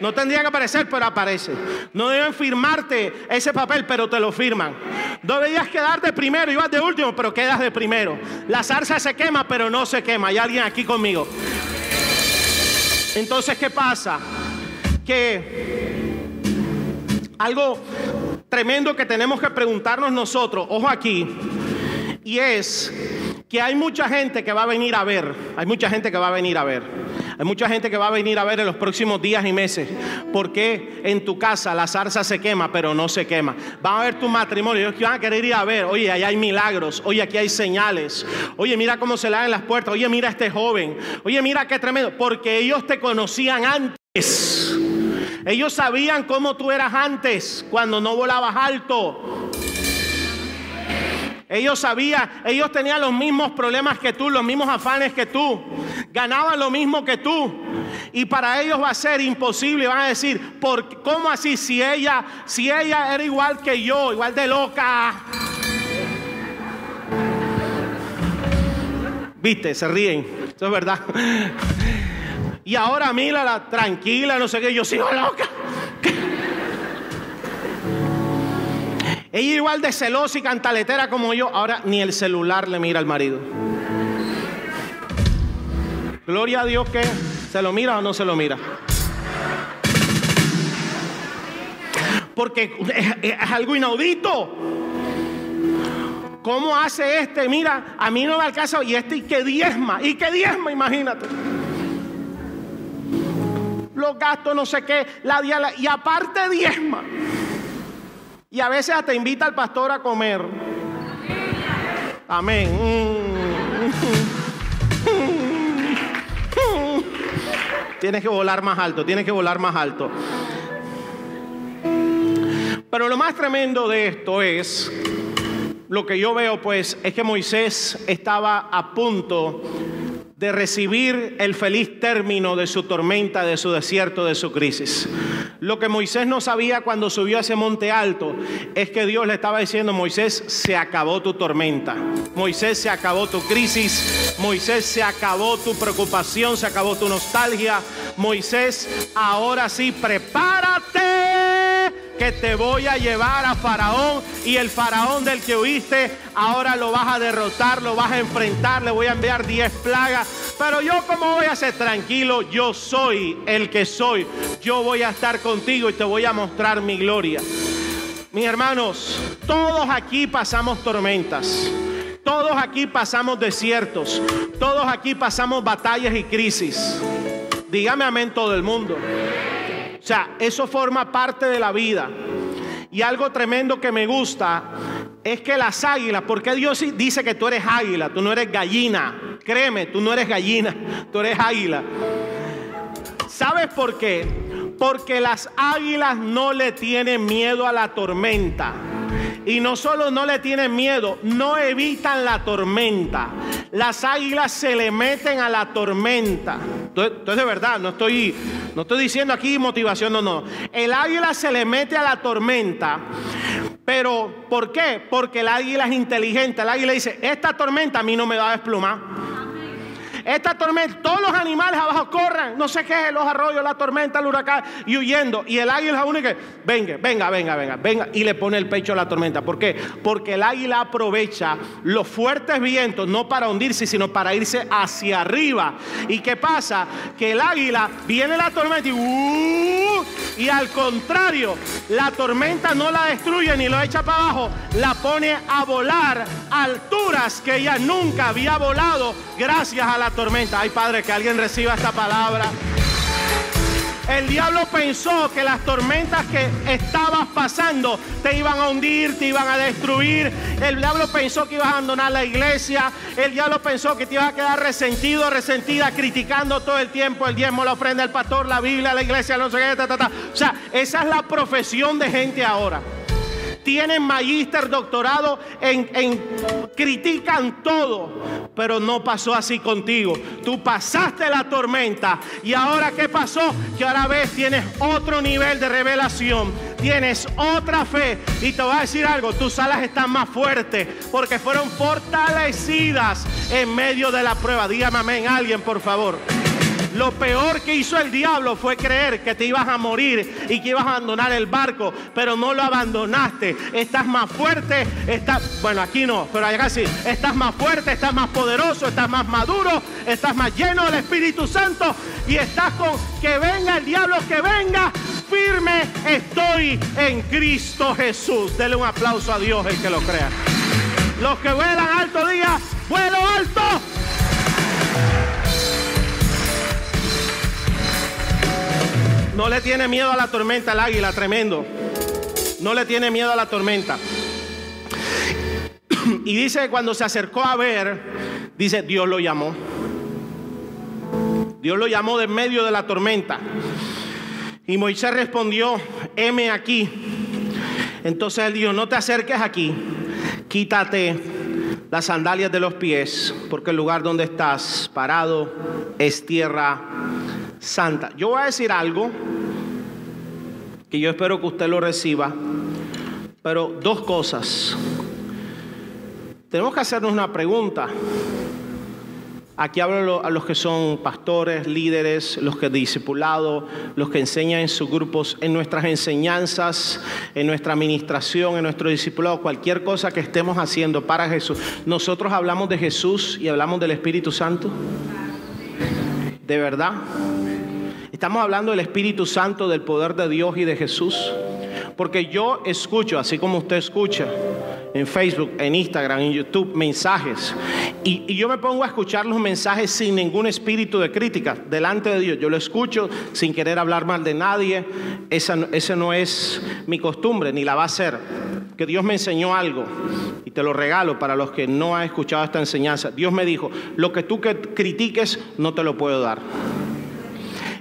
No tendría que aparecer, pero aparece. No deben firmarte ese papel, pero te lo firman. No deberías quedar de primero y vas de último, pero quedas de primero. La zarza se quema, pero no se quema. Hay alguien aquí conmigo. Entonces, ¿qué pasa? que algo tremendo que tenemos que preguntarnos nosotros, ojo aquí, y es que hay mucha gente que va a venir a ver, hay mucha gente que va a venir a ver. Hay mucha gente que va a venir a ver en los próximos días y meses por qué en tu casa la zarza se quema, pero no se quema. Van a ver tu matrimonio, ellos van a querer ir a ver, oye, allá hay milagros, oye, aquí hay señales, oye, mira cómo se le dan las puertas, oye, mira a este joven, oye, mira qué tremendo, porque ellos te conocían antes. Ellos sabían cómo tú eras antes, cuando no volabas alto. Ellos sabían, ellos tenían los mismos problemas que tú, los mismos afanes que tú, ganaban lo mismo que tú. Y para ellos va a ser imposible, van a decir, ¿por ¿cómo así? Si ella, si ella era igual que yo, igual de loca. Viste, se ríen, eso es verdad. Y ahora mírala, tranquila, no sé qué, yo sigo loca. Ella igual de celosa y cantaletera como yo. Ahora ni el celular le mira al marido. Gloria a Dios que se lo mira o no se lo mira. Porque es, algo inaudito. ¿Cómo hace este? Mira, a mí no me alcanza. Y este y que diezma. Y que diezma, imagínate. Los gastos, no sé qué. La y aparte diezma. Y a veces hasta invita al pastor a comer. Amén. Tienes que volar más alto, tienes que volar más alto. Pero lo más tremendo de esto es, lo que yo veo pues, es que Moisés estaba a punto de recibir el feliz término de su tormenta, de su desierto, de su crisis. Lo que Moisés no sabía cuando subió a ese monte alto es que Dios le estaba diciendo, Moisés, se acabó tu tormenta, Moisés, se acabó tu crisis, Moisés, se acabó tu preocupación, se acabó tu nostalgia, Moisés, ahora sí, prepárate que te voy a llevar a Faraón y el Faraón del que huiste, ahora lo vas a derrotar, lo vas a enfrentar, le voy a enviar diez plagas. Pero yo como voy a ser tranquilo, yo soy el que soy. Yo voy a estar contigo y te voy a mostrar mi gloria. Mis hermanos, todos aquí pasamos tormentas. Todos aquí pasamos desiertos. Todos aquí pasamos batallas y crisis. Dígame amén todo el mundo. O sea, eso forma parte de la vida. Y algo tremendo que me gusta es que las águilas, porque Dios dice que tú eres águila, tú no eres gallina. Créeme, tú no eres gallina, [LAUGHS] tú eres águila. ¿Sabes por qué? Porque las águilas no le tienen miedo a la tormenta. Y no solo no le tienen miedo, no evitan la tormenta. Las águilas se le meten a la tormenta. Entonces, de verdad, no estoy, no estoy diciendo aquí motivación, no, no. El águila se le mete a la tormenta. Pero, ¿por qué? Porque el águila es inteligente. El águila dice, esta tormenta a mí no me va a desplumar. Esta tormenta, todos los animales abajo corren, no sé qué, los arroyos, la tormenta, el huracán, y huyendo. Y el águila es la única venga, venga, venga, venga, venga, y le pone el pecho a la tormenta. ¿Por qué? Porque el águila aprovecha los fuertes vientos, no para hundirse, sino para irse hacia arriba. ¿Y qué pasa? Que el águila viene la tormenta y, uh, y al contrario, la tormenta no la destruye ni lo echa para abajo, la pone a volar a alturas que ella nunca había volado gracias a la tormenta. Ay, Padre, que alguien reciba esta palabra. El diablo pensó que las tormentas que estabas pasando te iban a hundir, te iban a destruir. El diablo pensó que ibas a abandonar la iglesia. El diablo pensó que te ibas a quedar resentido, resentida, criticando todo el tiempo el diezmo, la ofrenda, el pastor, la Biblia, la iglesia, no sé qué, O sea, esa es la profesión de gente ahora tienen magíster, doctorado, en, critican todo, pero no pasó así contigo. Tú pasaste la tormenta y ahora ¿qué pasó? Que ahora ves, tienes otro nivel de revelación, tienes otra fe y te voy a decir algo, tus alas están más fuertes porque fueron fortalecidas en medio de la prueba. Dígame amén, alguien por favor. Lo peor que hizo el diablo fue creer que te ibas a morir y que ibas a abandonar el barco, pero no lo abandonaste. Estás más fuerte, estás, bueno, aquí no, pero allá sí, estás más fuerte, estás más poderoso, estás más maduro, estás más lleno del Espíritu Santo y estás con que venga el diablo, que venga, firme estoy en Cristo Jesús. Dele un aplauso a Dios el que lo crea. Los que vuelan alto día, vuelo alto. No le tiene miedo a la tormenta el águila, tremendo. No le tiene miedo a la tormenta. [CLEARS THROAT] Y dice que cuando se acercó a ver, dice, Dios lo llamó. Dios lo llamó de medio de la tormenta. Y Moisés respondió, heme aquí. Entonces él dijo, no te acerques aquí, quítate las sandalias de los pies, porque el lugar donde estás parado es tierra santa. Yo voy a decir algo que yo espero que usted lo reciba, pero dos cosas. Tenemos que hacernos una pregunta. Aquí hablo a los que son pastores, líderes, los que discipulado, los que enseñan en sus grupos, en nuestras enseñanzas, en nuestra administración, en nuestro discipulado, cualquier cosa que estemos haciendo para Jesús. Nosotros hablamos de Jesús y hablamos del Espíritu Santo. ¿De verdad? Estamos hablando del Espíritu Santo, del poder de Dios y de Jesús. Porque yo escucho, así como usted escucha en Facebook, en Instagram, en YouTube, mensajes. Y, yo me pongo a escuchar los mensajes sin ningún espíritu de crítica delante de Dios. Yo lo escucho sin querer hablar mal de nadie. Esa, esa no es mi costumbre, ni la va a ser. Que Dios me enseñó algo y te lo regalo para los que no han escuchado esta enseñanza. Dios me dijo, lo que tú que critiques no te lo puedo dar.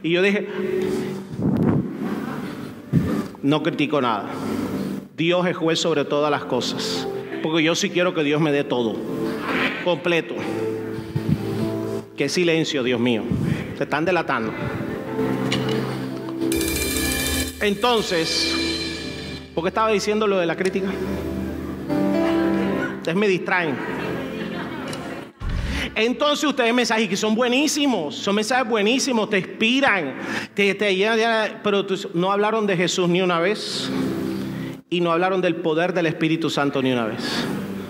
Y yo dije, no critico nada. Dios es juez sobre todas las cosas. Porque yo sí quiero que Dios me dé todo. Completo. Qué silencio, Dios mío. Se están delatando. Entonces, ¿por qué estaba diciendo lo de la crítica? Ustedes me distraen. Entonces ustedes mensajes que son buenísimos, son mensajes buenísimos, te inspiran, te, te llenan, pero no hablaron de Jesús ni una vez y no hablaron del poder del Espíritu Santo ni una vez.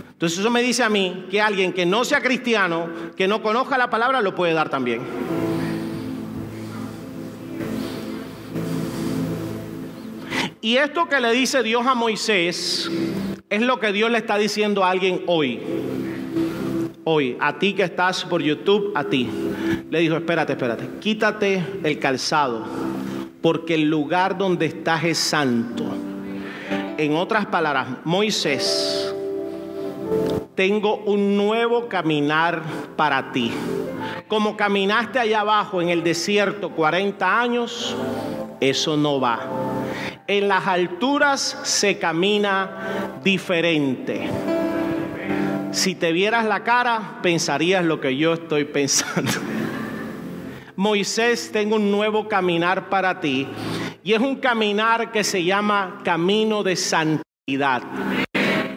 Entonces eso me dice a mí que alguien que no sea cristiano, que no conozca la palabra, lo puede dar también. Y esto que le dice Dios a Moisés es lo que Dios le está diciendo a alguien hoy hoy, a ti que estás por YouTube, a ti. Le dijo, espérate, espérate, quítate el calzado, porque el lugar donde estás es santo. En otras palabras, Moisés, tengo un nuevo caminar para ti. Como caminaste allá abajo en el desierto 40 años, eso no va. En las alturas se camina diferente. Si te vieras la cara, pensarías lo que yo estoy pensando. Moisés, tengo un nuevo caminar para ti. Y es un caminar que se llama camino de santidad.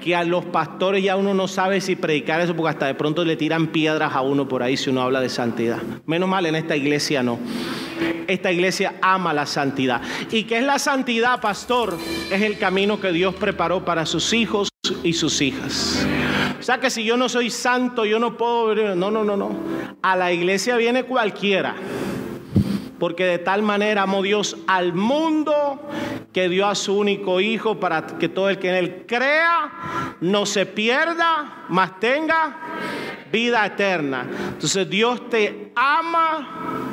Que a los pastores ya uno no sabe si predicar eso porque hasta de pronto le tiran piedras a uno por ahí si uno habla de santidad. Menos mal en esta iglesia no. Esta iglesia ama la santidad. ¿Y qué es la santidad, pastor? Es el camino que Dios preparó para sus hijos y sus hijas. O sea que si yo no soy santo, yo no puedo... No, no, no, no. A la iglesia viene cualquiera. Porque de tal manera amó Dios al mundo que dio a su único hijo para que todo el que en él crea no se pierda, mas tenga vida eterna. Entonces Dios te ama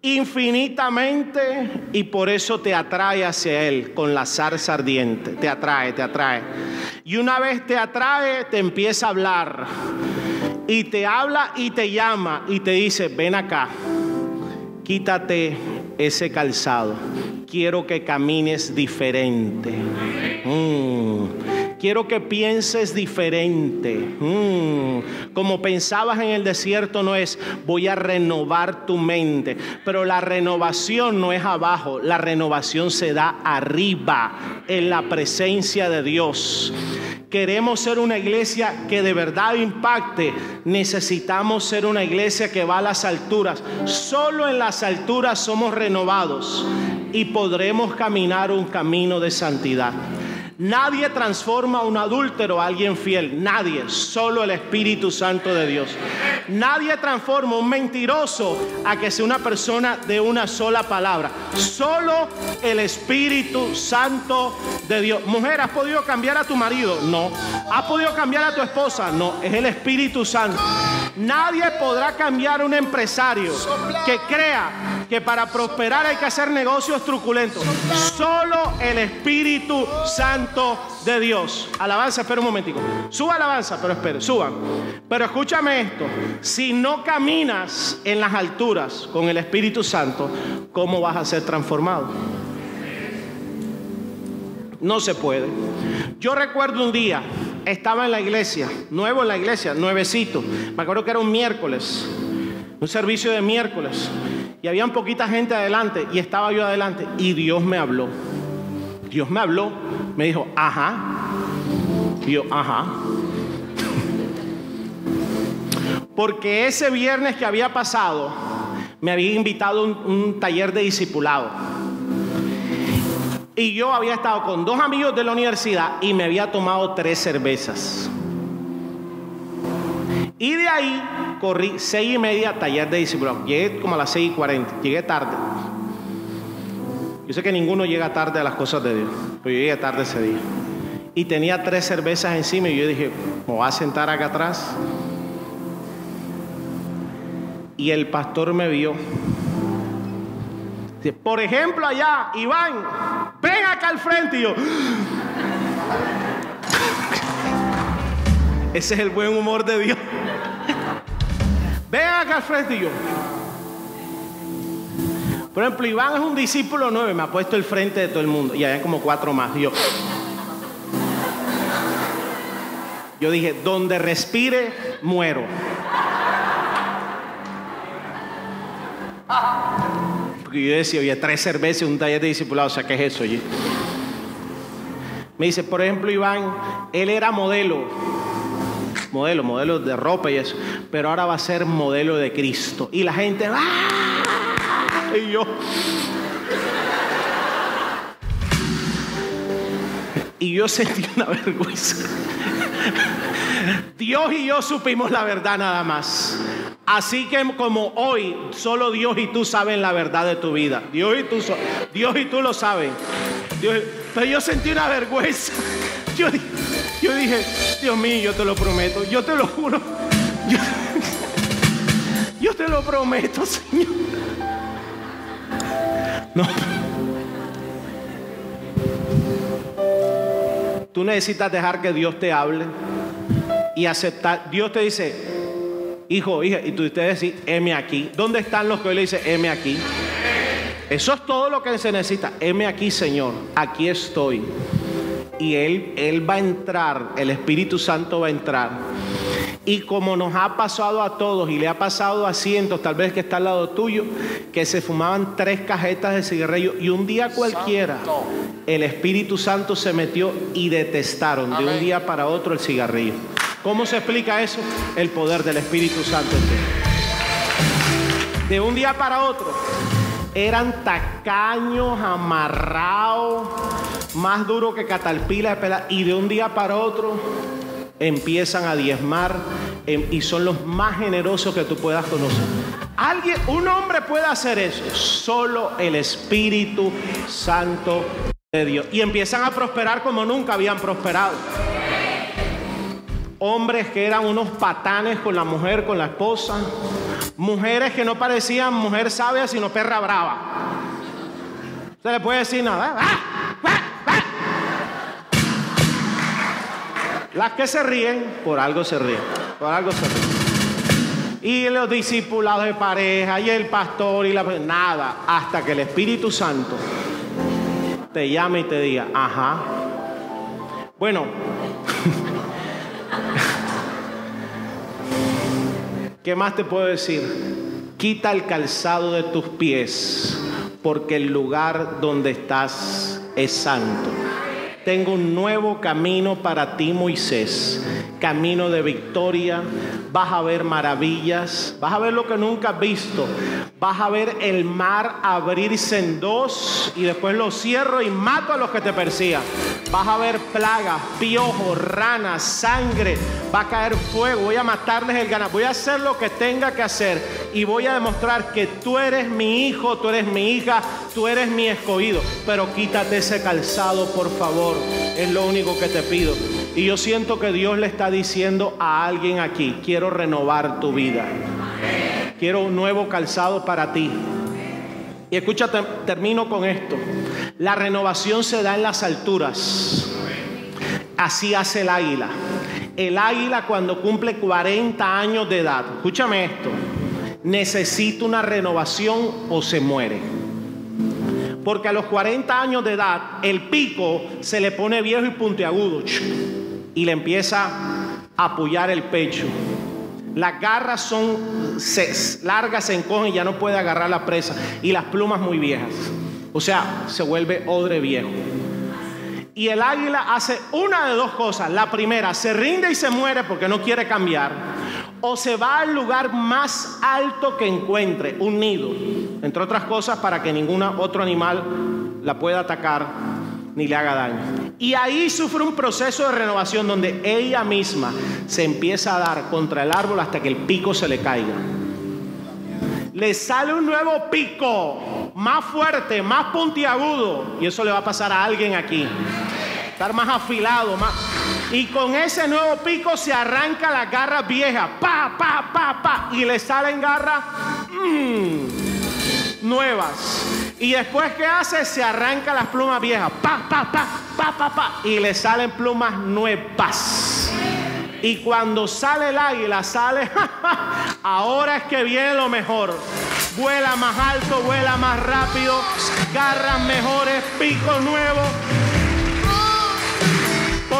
infinitamente y por eso te atrae hacia Él con la zarza ardiente. Te atrae, te atrae. Y una vez te atrae, te empieza a hablar. Y te habla y te llama y te dice, ven acá, quítate ese calzado. Quiero que camines diferente. Mm. Quiero que pienses diferente. Mm. Como pensabas en el desierto no es voy a renovar tu mente. Pero la renovación no es abajo, la renovación se da arriba, en la presencia de Dios. queremos ser una iglesia que de verdad impacte, necesitamos ser una iglesia que va a las alturas. Solo en las alturas somos renovados y podremos caminar un camino de santidad. Nadie transforma a un adúltero a alguien fiel. Nadie. Solo el Espíritu Santo de Dios. Nadie transforma a un mentiroso a que sea una persona de una sola palabra. Solo el Espíritu Santo de Dios. Mujer, ¿has podido cambiar a tu marido? No. ¿Has podido cambiar a tu esposa? No. Es el Espíritu Santo. Nadie podrá cambiar a un empresario que crea que para prosperar hay que hacer negocios truculentos. Solo el Espíritu Santo de Dios. Alabanza, espera un momentico. Suba alabanza, pero espere, suban. Pero escúchame esto. Si no caminas en las alturas con el Espíritu Santo, ¿cómo vas a ser transformado? No se puede. Yo recuerdo un día, estaba en la iglesia, nuevo en la iglesia, nuevecito. Me acuerdo que era un miércoles, un servicio de miércoles. Y había poquita gente adelante y estaba yo adelante. Y Dios me habló. Dios me habló, me dijo, ajá. Y yo, ajá. Porque ese viernes que había pasado, me había invitado a un, un taller de discipulado. Y yo había estado con dos amigos de la universidad y me había tomado tres cervezas. Y de ahí corrí seis y media taller de discipulado. Llegué como a las seis y cuarenta. Llegué tarde. Yo sé que ninguno llega tarde a las cosas de Dios, pero yo llegué tarde ese día. Y tenía tres cervezas encima y yo dije, me voy a sentar acá atrás. Y el pastor me vio. Por ejemplo, allá, Iván, ven acá al frente. Y yo, ese es el buen humor de Dios. [LAUGHS] Ven acá al frente y yo. Por ejemplo, Iván es un discípulo nueve, me ha puesto el frente de todo el mundo. Y hay como cuatro más. Yo. Yo dije, donde respire, muero. Porque yo decía, oye, tres cervezas un taller de discipulado, o sea, ¿qué es eso? Oye? Me dice, por ejemplo, Iván, él era modelo, modelo, modelo de ropa y eso, pero ahora va a ser modelo de Cristo. Y la gente, ¡ah! Y yo. Y yo sentí una vergüenza. Dios y yo supimos la verdad nada más. Así que como hoy solo Dios y tú saben la verdad de tu vida. Dios y tú, Dios y tú lo saben. pero yo sentí una vergüenza. Yo, dije, Dios mío, yo te lo prometo, yo te lo juro. Yo te lo prometo, Señor. No. Tú necesitas dejar que Dios te hable y aceptar. Dios te dice, hijo, hija, y tú ustedes decís, heme aquí. ¿Dónde están los que hoy le dicen, aquí? Eso es todo lo que se necesita. Heme aquí, Señor. Aquí estoy. Y Él, Él va a entrar, el Espíritu Santo va a entrar. Y como nos ha pasado a todos y le ha pasado a cientos, tal vez que está al lado tuyo, que se fumaban tres cajetas de cigarrillo y un día cualquiera el Espíritu Santo se metió y detestaron de un día para otro el cigarrillo. ¿Cómo se explica eso? El poder del Espíritu Santo De un día para otro eran tacaños, amarrados, más duros que catalpila y de un día para otro empiezan a diezmar em, y son los más generosos que tú puedas conocer. Alguien, un hombre puede hacer eso, solo el Espíritu Santo de Dios. Y empiezan a prosperar como nunca habían prosperado hombres que eran unos patanes con la mujer, con la esposa, mujeres que no parecían mujer sabia, sino perra brava. Se le puede decir nada. Las que se ríen, por algo se ríen, por algo se ríen. Y los discípulos de pareja y el pastor y la nada, hasta que el Espíritu Santo te llame y te diga, ajá. Bueno, [LAUGHS] ¿Qué más te puedo decir? Quita el calzado de tus pies, porque el lugar donde estás es santo. Tengo un nuevo camino para ti, Moisés. Camino de victoria. Vas a ver maravillas. Vas a ver lo que nunca has visto. Vas a ver el mar abrirse en dos y después lo cierro y mato a los que te persigan. Vas a ver plagas, piojos, ranas, sangre. Va a caer fuego. Voy a matarles el ganado. Voy a hacer lo que tenga que hacer y voy a demostrar que tú eres mi hijo, tú eres mi hija, tú eres mi escogido. Pero quítate ese calzado, por favor. Es lo único que te pido. Y yo siento que Dios le está diciendo a alguien aquí, quiero renovar tu vida. Quiero un nuevo calzado para ti. Y escúchate, termino con esto. La renovación se da en las alturas. Así hace el águila. El águila cuando cumple 40 años de edad, escúchame esto, necesita una renovación o se muere. Porque a los 40 años de edad el pico se le pone viejo y puntiagudo y le empieza a apoyar el pecho. Las garras son largas, se encogen y ya no puede agarrar la presa. Y las plumas muy viejas. O sea, se vuelve odre viejo. Y el águila hace una de dos cosas. La primera, se rinde y se muere porque no quiere cambiar. O se va al lugar más alto que encuentre, un nido. Entre otras cosas, para que ningún otro animal la pueda atacar ni le haga daño. Y ahí sufre un proceso de renovación donde ella misma se empieza a dar contra el árbol hasta que el pico se le caiga. Le sale un nuevo pico, más fuerte, más puntiagudo, y eso le va a pasar a alguien aquí. Estar más afilado, más. Y con ese nuevo pico se arranca la garra vieja, pa, pa, pa, pa, y le salen garras mmm, nuevas. Y después que hace, se arranca las plumas viejas. Pa, pa, pa, pa, pa, pa. Y le salen plumas nuevas. Y cuando sale el águila, sale, [LAUGHS] ahora es que viene lo mejor. Vuela más alto, vuela más rápido, garras mejores, pico nuevo.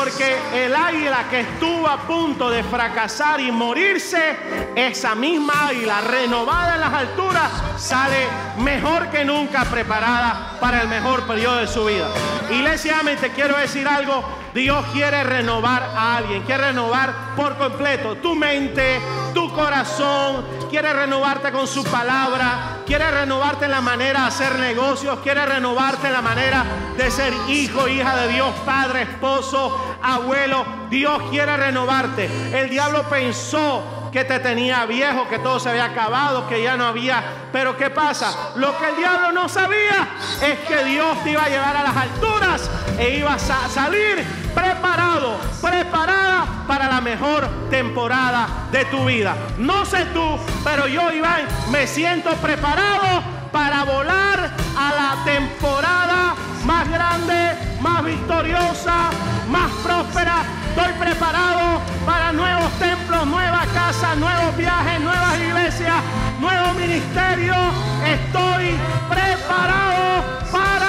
Porque el águila que estuvo a punto de fracasar y morirse, esa misma águila renovada en las alturas, sale mejor que nunca preparada para el mejor periodo de su vida. Iglesia, te quiero decir algo. Dios quiere renovar a alguien, quiere renovar por completo tu mente, tu corazón, quiere renovarte con su palabra, quiere renovarte en la manera de hacer negocios, quiere renovarte en la manera de ser hijo, hija de Dios, padre, esposo, abuelo. Dios quiere renovarte. El diablo pensó que te tenía viejo, que todo se había acabado, que ya no había. Pero ¿qué pasa? Lo que el diablo no sabía es que Dios te iba a llevar a las alturas e ibas a salir preparado, preparada para la mejor temporada de tu vida. No sé tú, pero yo, Iván, me siento preparado para volar a la temporada más grande, más victoriosa, más próspera. Estoy preparado para nuevos templos, nuevas casas, nuevos viajes, nuevas iglesias, nuevo ministerio. Estoy preparado para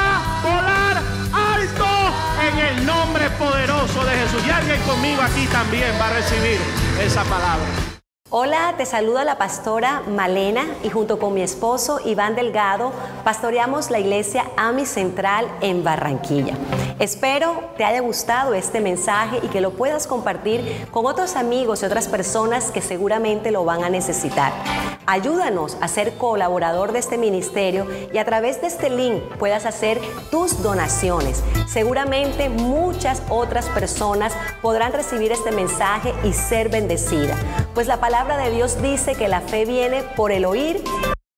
nombre poderoso de Jesús. Y alguien conmigo aquí también va a recibir esa palabra. Hola, te saluda la pastora Malena y junto con mi esposo Iván Delgado pastoreamos la iglesia AMI Central en Barranquilla. Espero te haya gustado este mensaje y que lo puedas compartir con otros amigos y otras personas que seguramente lo van a necesitar. Ayúdanos a ser colaborador de este ministerio y a través de este link puedas hacer tus donaciones. Seguramente muchas otras personas podrán recibir este mensaje y ser bendecidas. Pues la palabra de Dios dice que la fe viene por el oír